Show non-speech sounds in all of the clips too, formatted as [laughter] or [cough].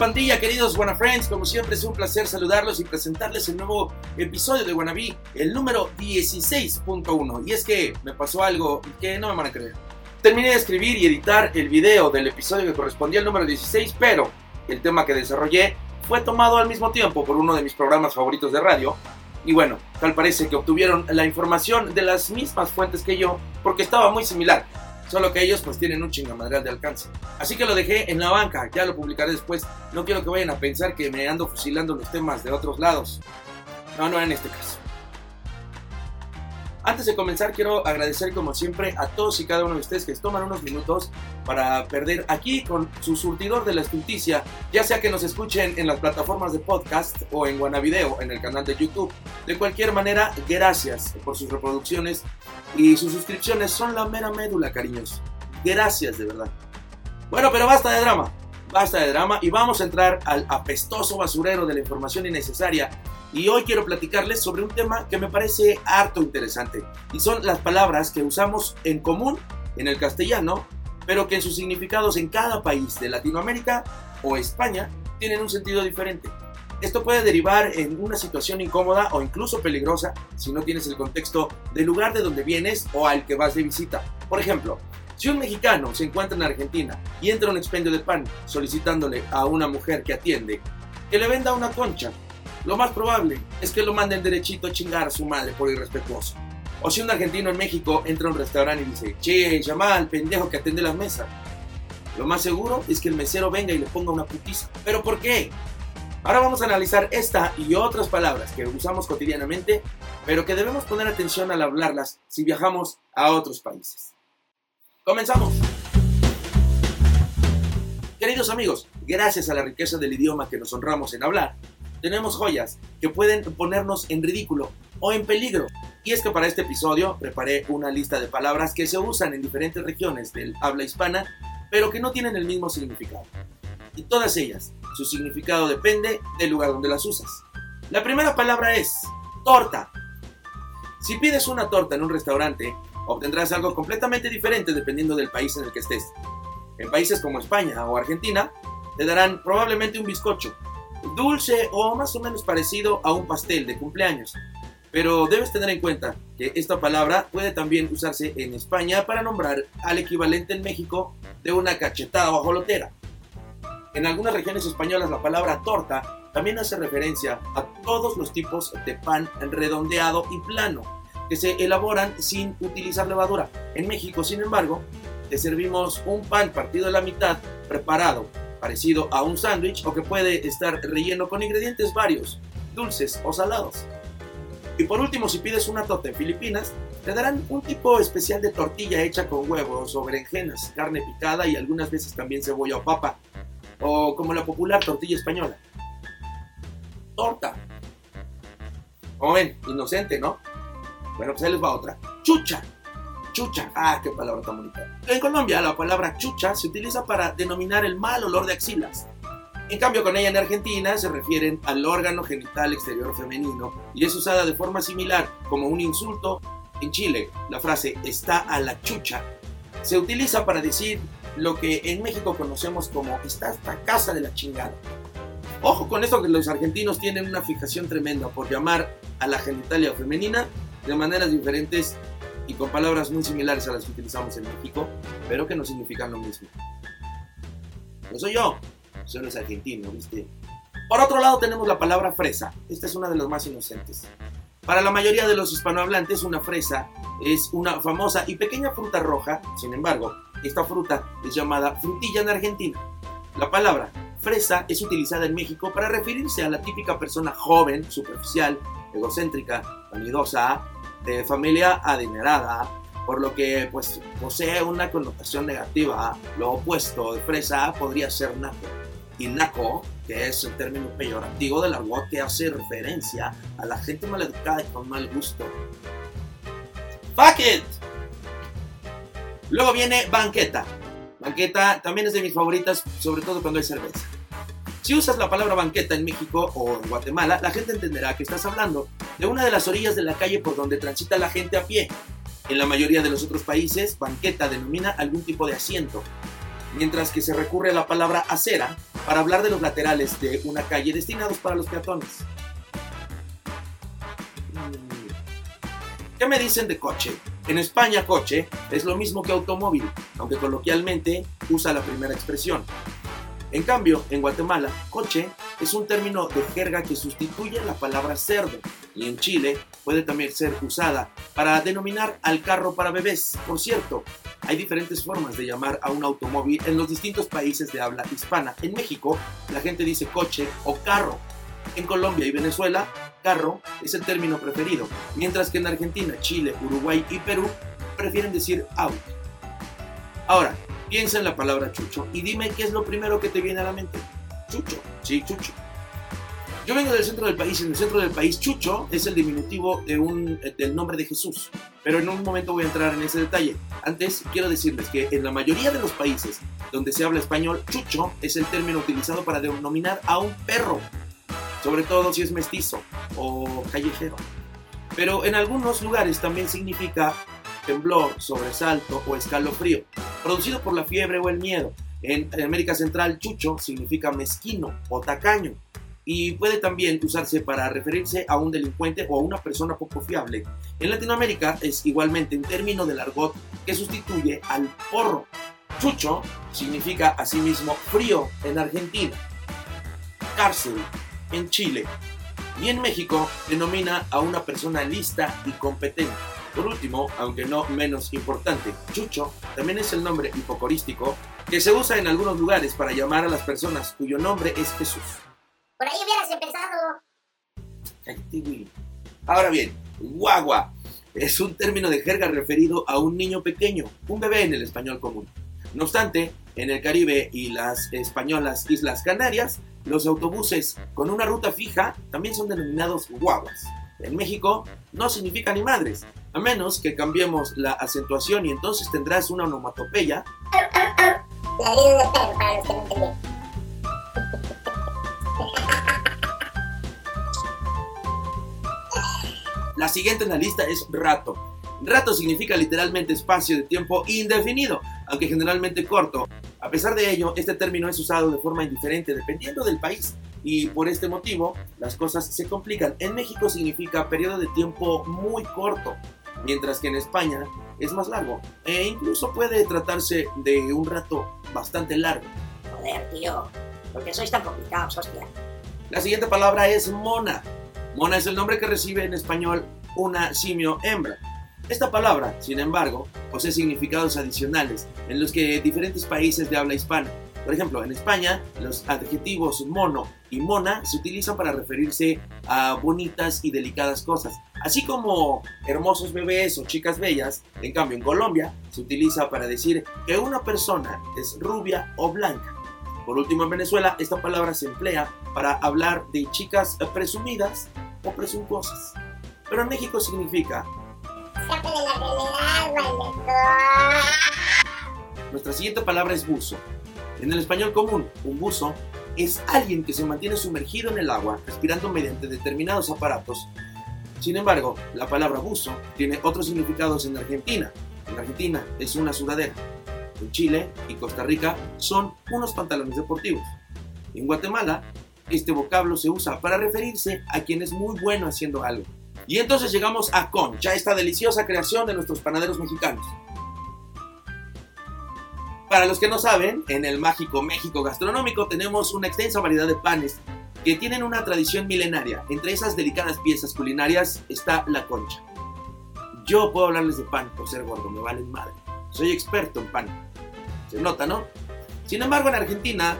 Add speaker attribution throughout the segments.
Speaker 1: pandilla, queridos Wanna Friends? Como siempre es un placer saludarlos y presentarles el nuevo episodio de Wannabe, el número 16.1. Y es que me pasó algo que no me van a creer. Terminé de escribir y editar el video del episodio que correspondía al número 16, pero el tema que desarrollé fue tomado al mismo tiempo por uno de mis programas favoritos de radio. Y bueno, tal parece que obtuvieron la información de las mismas fuentes que yo, porque estaba muy similar. Solo que ellos pues tienen un chingamadral de alcance. Así que lo dejé en la banca, ya lo publicaré después. No quiero que vayan a pensar que me ando fusilando los temas de otros lados. No, no en este caso. Antes de comenzar, quiero agradecer como siempre a todos y cada uno de ustedes que toman unos minutos para perder aquí con su surtidor de la justicia, ya sea que nos escuchen en las plataformas de podcast o en Guanavideo, en el canal de YouTube. De cualquier manera, gracias por sus reproducciones y sus suscripciones son la mera médula, cariños. Gracias, de verdad. Bueno, pero basta de drama. Basta de drama y vamos a entrar al apestoso basurero de la información innecesaria y hoy quiero platicarles sobre un tema que me parece harto interesante y son las palabras que usamos en común en el castellano, pero que en sus significados en cada país de Latinoamérica o España tienen un sentido diferente. Esto puede derivar en una situación incómoda o incluso peligrosa si no tienes el contexto del lugar de donde vienes o al que vas de visita. Por ejemplo, si un mexicano se encuentra en Argentina y entra a un expendio de pan solicitándole a una mujer que atiende que le venda una concha lo más probable es que lo manden derechito a chingar a su madre por irrespetuoso. O si un argentino en México entra a un restaurante y dice, che, llama al pendejo que atiende las mesas. Lo más seguro es que el mesero venga y le ponga una putiza. ¿Pero por qué? Ahora vamos a analizar esta y otras palabras que usamos cotidianamente, pero que debemos poner atención al hablarlas si viajamos a otros países. Comenzamos. Queridos amigos, gracias a la riqueza del idioma que nos honramos en hablar, tenemos joyas que pueden ponernos en ridículo o en peligro. Y es que para este episodio preparé una lista de palabras que se usan en diferentes regiones del habla hispana, pero que no tienen el mismo significado. Y todas ellas, su significado depende del lugar donde las usas. La primera palabra es torta. Si pides una torta en un restaurante, obtendrás algo completamente diferente dependiendo del país en el que estés. En países como España o Argentina, te darán probablemente un bizcocho, dulce o más o menos parecido a un pastel de cumpleaños. Pero debes tener en cuenta que esta palabra puede también usarse en España para nombrar al equivalente en México de una cachetada o ajolotera. En algunas regiones españolas la palabra torta también hace referencia a todos los tipos de pan redondeado y plano que se elaboran sin utilizar levadura. En México, sin embargo, te servimos un pan partido a la mitad preparado parecido a un sándwich o que puede estar relleno con ingredientes varios, dulces o salados. Y por último, si pides una torta en Filipinas, te darán un tipo especial de tortilla hecha con huevos o berenjenas, carne picada y algunas veces también cebolla o papa, o como la popular tortilla española. Torta. Como ven, inocente, ¿no? Bueno, pues ahí les va otra. Chucha chucha. Ah, qué palabra tan bonita. En Colombia la palabra chucha se utiliza para denominar el mal olor de axilas. En cambio, con ella en Argentina se refieren al órgano genital exterior femenino y es usada de forma similar como un insulto. En Chile, la frase está a la chucha se utiliza para decir lo que en México conocemos como está hasta casa de la chingada. Ojo con esto que los argentinos tienen una fijación tremenda por llamar a la genitalia femenina de maneras diferentes y con palabras muy similares a las que utilizamos en México, pero que no significan lo mismo. No soy yo, soy los argentino, ¿viste? Por otro lado tenemos la palabra fresa. Esta es una de las más inocentes. Para la mayoría de los hispanohablantes, una fresa es una famosa y pequeña fruta roja. Sin embargo, esta fruta es llamada frutilla en Argentina. La palabra fresa es utilizada en México para referirse a la típica persona joven, superficial, egocéntrica, vanidosa, de familia adinerada, por lo que pues posee una connotación negativa. Lo opuesto de fresa podría ser naco. Y naco, que es el término peyorativo del argot que hace referencia a la gente maleducada y con mal gusto. Fuck it. Luego viene banqueta. Banqueta también es de mis favoritas, sobre todo cuando hay cerveza. Si usas la palabra banqueta en México o en Guatemala, la gente entenderá que estás hablando de una de las orillas de la calle por donde transita la gente a pie. En la mayoría de los otros países, banqueta denomina algún tipo de asiento, mientras que se recurre a la palabra acera para hablar de los laterales de una calle destinados para los peatones. ¿Qué me dicen de coche? En España coche es lo mismo que automóvil, aunque coloquialmente usa la primera expresión. En cambio, en Guatemala, coche es un término de jerga que sustituye la palabra cerdo y en Chile puede también ser usada para denominar al carro para bebés. Por cierto, hay diferentes formas de llamar a un automóvil en los distintos países de habla hispana. En México, la gente dice coche o carro. En Colombia y Venezuela, carro es el término preferido, mientras que en Argentina, Chile, Uruguay y Perú prefieren decir auto. Ahora, piensa en la palabra chucho y dime qué es lo primero que te viene a la mente. Chucho, sí, chucho. Yo vengo del centro del país y en el centro del país Chucho es el diminutivo de un, del nombre de Jesús. Pero en un momento voy a entrar en ese detalle. Antes quiero decirles que en la mayoría de los países donde se habla español, Chucho es el término utilizado para denominar a un perro sobre todo si es mestizo o callejero. Pero en algunos lugares también significa temblor, sobresalto o escalofrío, producido por la fiebre o el miedo. En América Central, chucho significa mezquino o tacaño y puede también usarse para referirse a un delincuente o a una persona poco fiable. En Latinoamérica es igualmente un término del argot que sustituye al porro. Chucho significa asimismo frío en Argentina, cárcel en Chile y en México denomina a una persona lista y competente. Por último, aunque no menos importante, Chucho también es el nombre hipocorístico que se usa en algunos lugares para llamar a las personas cuyo nombre es Jesús.
Speaker 2: Por ahí hubieras empezado.
Speaker 1: Ahora bien, guagua es un término de jerga referido a un niño pequeño, un bebé en el español común. No obstante, en el Caribe y las españolas Islas Canarias, los autobuses con una ruta fija también son denominados guaguas. En México no significa ni madres, a menos que cambiemos la acentuación y entonces tendrás una onomatopeya. La siguiente en la lista es rato. Rato significa literalmente espacio de tiempo indefinido, aunque generalmente corto. A pesar de ello, este término es usado de forma indiferente dependiendo del país y por este motivo las cosas se complican. En México significa periodo de tiempo muy corto, mientras que en España es más largo e incluso puede tratarse de un rato bastante largo.
Speaker 2: Joder, tío, ¿por qué sois tan complicados, hostia?
Speaker 1: La siguiente palabra es mona. Mona es el nombre que recibe en español una simio hembra. Esta palabra, sin embargo, posee significados adicionales en los que diferentes países de habla hispana. Por ejemplo, en España, los adjetivos mono y mona se utilizan para referirse a bonitas y delicadas cosas, así como hermosos bebés o chicas bellas. En cambio, en Colombia se utiliza para decir que una persona es rubia o blanca. Por último, en Venezuela, esta palabra se emplea para hablar de chicas presumidas o presuntuosas. Pero en México significa nuestra siguiente palabra es buzo. En el español común, un buzo es alguien que se mantiene sumergido en el agua, respirando mediante determinados aparatos. Sin embargo, la palabra buzo tiene otros significados en Argentina. En Argentina es una sudadera. En Chile y Costa Rica son unos pantalones deportivos. En Guatemala, este vocablo se usa para referirse a quien es muy bueno haciendo algo. Y entonces llegamos a Concha, esta deliciosa creación de nuestros panaderos mexicanos. Para los que no saben, en el mágico México gastronómico tenemos una extensa variedad de panes que tienen una tradición milenaria. Entre esas delicadas piezas culinarias está la concha. Yo puedo hablarles de pan por ser gordo, me valen madre. Soy experto en pan. Se nota, ¿no? Sin embargo, en Argentina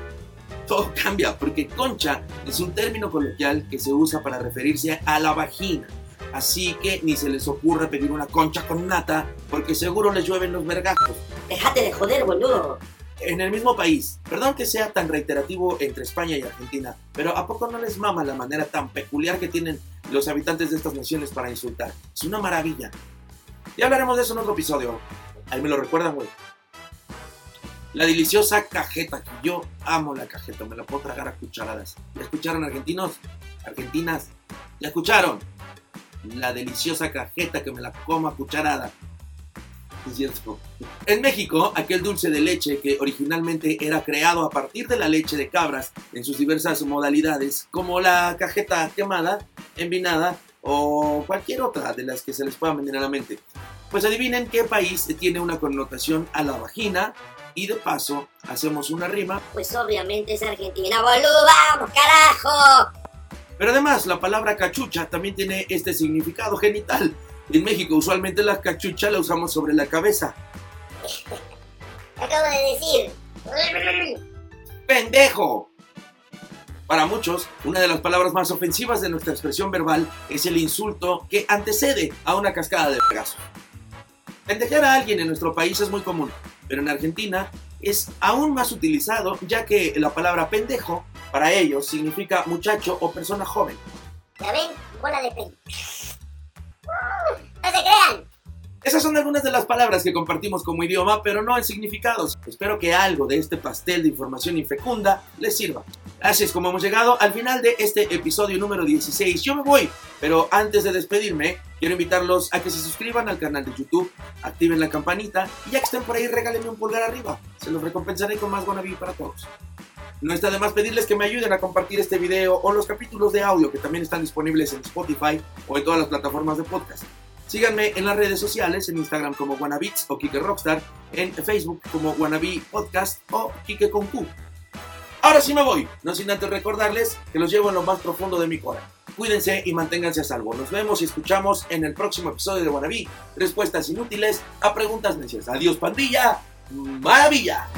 Speaker 1: todo [laughs] cambia porque concha es un término coloquial que se usa para referirse a la vagina. Así que ni se les ocurre pedir una concha con nata, porque seguro les llueven los vergajos.
Speaker 2: Déjate de joder, boludo.
Speaker 1: En el mismo país, perdón que sea tan reiterativo entre España y Argentina, pero ¿a poco no les mama la manera tan peculiar que tienen los habitantes de estas naciones para insultar? Es una maravilla. Ya hablaremos de eso en otro episodio. Ahí me lo recuerdan, güey. La deliciosa cajeta, que yo amo la cajeta, me la puedo tragar a cucharadas. ¿La escucharon argentinos? Argentinas, ¿la escucharon? La deliciosa cajeta que me la coma cucharada. Es cierto. En México, aquel dulce de leche que originalmente era creado a partir de la leche de cabras en sus diversas modalidades, como la cajeta quemada, envinada o cualquier otra de las que se les pueda venir a la mente. Pues adivinen qué país tiene una connotación a la vagina y de paso hacemos una rima.
Speaker 2: Pues obviamente es Argentina, boludo, vamos, carajo.
Speaker 1: Pero además la palabra cachucha también tiene este significado genital. En México usualmente la cachucha la usamos sobre la cabeza.
Speaker 2: Acabo de decir.
Speaker 1: ¡Pendejo! Para muchos, una de las palabras más ofensivas de nuestra expresión verbal es el insulto que antecede a una cascada de vergazos. Pendejear a alguien en nuestro país es muy común, pero en Argentina es aún más utilizado ya que la palabra pendejo para ellos significa muchacho o persona joven.
Speaker 2: ¿Ya ven? Bola de pen. ¡No se crean!
Speaker 1: Esas son algunas de las palabras que compartimos como idioma, pero no en significados. Espero que algo de este pastel de información infecunda les sirva. Así es como hemos llegado al final de este episodio número 16. Yo me voy, pero antes de despedirme, quiero invitarlos a que se suscriban al canal de YouTube, activen la campanita y ya que estén por ahí, regálenme un pulgar arriba. Se los recompensaré con más Wannabe para todos. No está de más pedirles que me ayuden a compartir este video o los capítulos de audio que también están disponibles en Spotify o en todas las plataformas de podcast. Síganme en las redes sociales, en Instagram como Wannabits o Kike Rockstar, en Facebook como Wannabe Podcast o Kike con Q. Ahora sí me voy, no sin antes recordarles que los llevo en lo más profundo de mi corazón. Cuídense y manténganse a salvo. Nos vemos y escuchamos en el próximo episodio de Wannabe. Respuestas inútiles a preguntas necias. Adiós, pandilla. Maravilla.